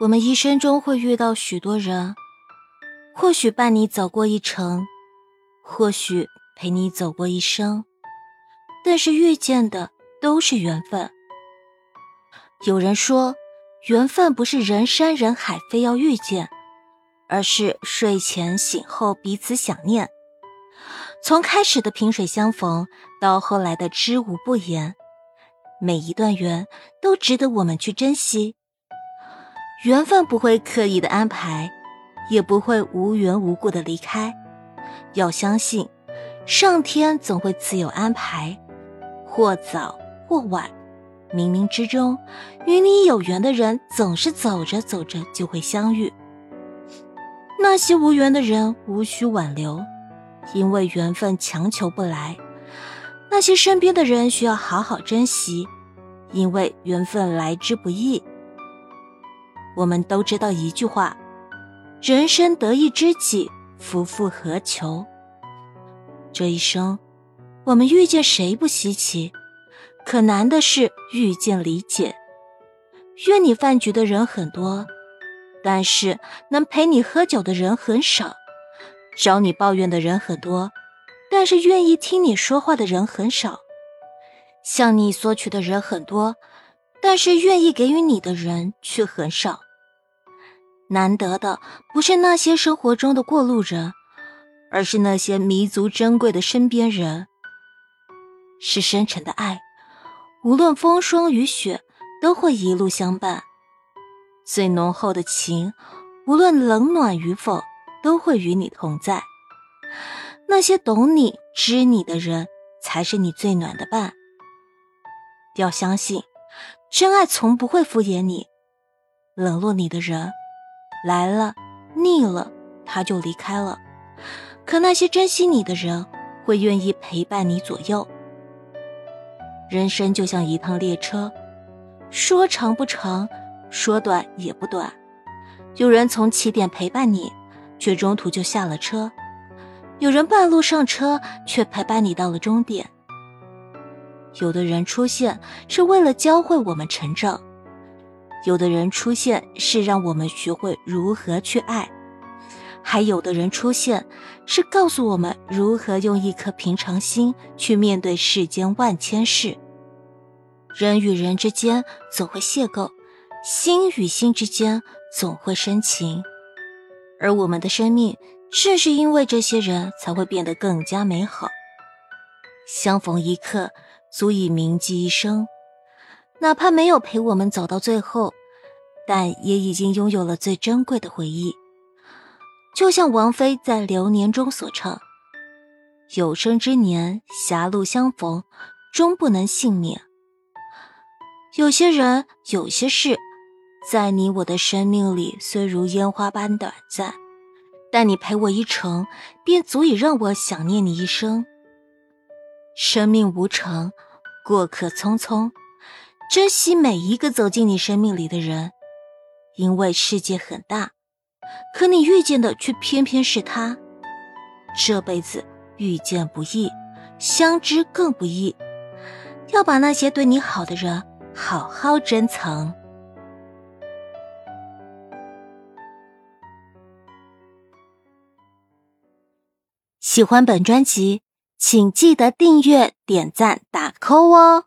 我们一生中会遇到许多人，或许伴你走过一程，或许陪你走过一生，但是遇见的都是缘分。有人说，缘分不是人山人海非要遇见，而是睡前醒后彼此想念。从开始的萍水相逢，到后来的知无不言，每一段缘都值得我们去珍惜。缘分不会刻意的安排，也不会无缘无故的离开。要相信，上天总会自有安排，或早或晚，冥冥之中，与你有缘的人总是走着走着就会相遇。那些无缘的人无需挽留，因为缘分强求不来；那些身边的人需要好好珍惜，因为缘分来之不易。我们都知道一句话：“人生得一知己，夫复何求。”这一生，我们遇见谁不稀奇，可难的是遇见理解。约你饭局的人很多，但是能陪你喝酒的人很少；找你抱怨的人很多，但是愿意听你说话的人很少；向你索取的人很多。但是愿意给予你的人却很少。难得的不是那些生活中的过路人，而是那些弥足珍贵的身边人。是深沉的爱，无论风霜雨雪，都会一路相伴；最浓厚的情，无论冷暖与否，都会与你同在。那些懂你、知你的人，才是你最暖的伴。要相信。真爱从不会敷衍你，冷落你的人来了，腻了他就离开了。可那些珍惜你的人，会愿意陪伴你左右。人生就像一趟列车，说长不长，说短也不短。有人从起点陪伴你，却中途就下了车；有人半路上车，却陪伴你到了终点。有的人出现是为了教会我们成长，有的人出现是让我们学会如何去爱，还有的人出现是告诉我们如何用一颗平常心去面对世间万千事。人与人之间总会邂逅，心与心之间总会深情，而我们的生命正是因为这些人才会变得更加美好。相逢一刻。足以铭记一生，哪怕没有陪我们走到最后，但也已经拥有了最珍贵的回忆。就像王菲在《流年》中所唱：“有生之年，狭路相逢，终不能幸免。”有些人，有些事，在你我的生命里，虽如烟花般短暂，但你陪我一程，便足以让我想念你一生。生命无常，过客匆匆，珍惜每一个走进你生命里的人，因为世界很大，可你遇见的却偏偏是他。这辈子遇见不易，相知更不易，要把那些对你好的人好好珍藏。喜欢本专辑。请记得订阅、点赞、打 call 哦！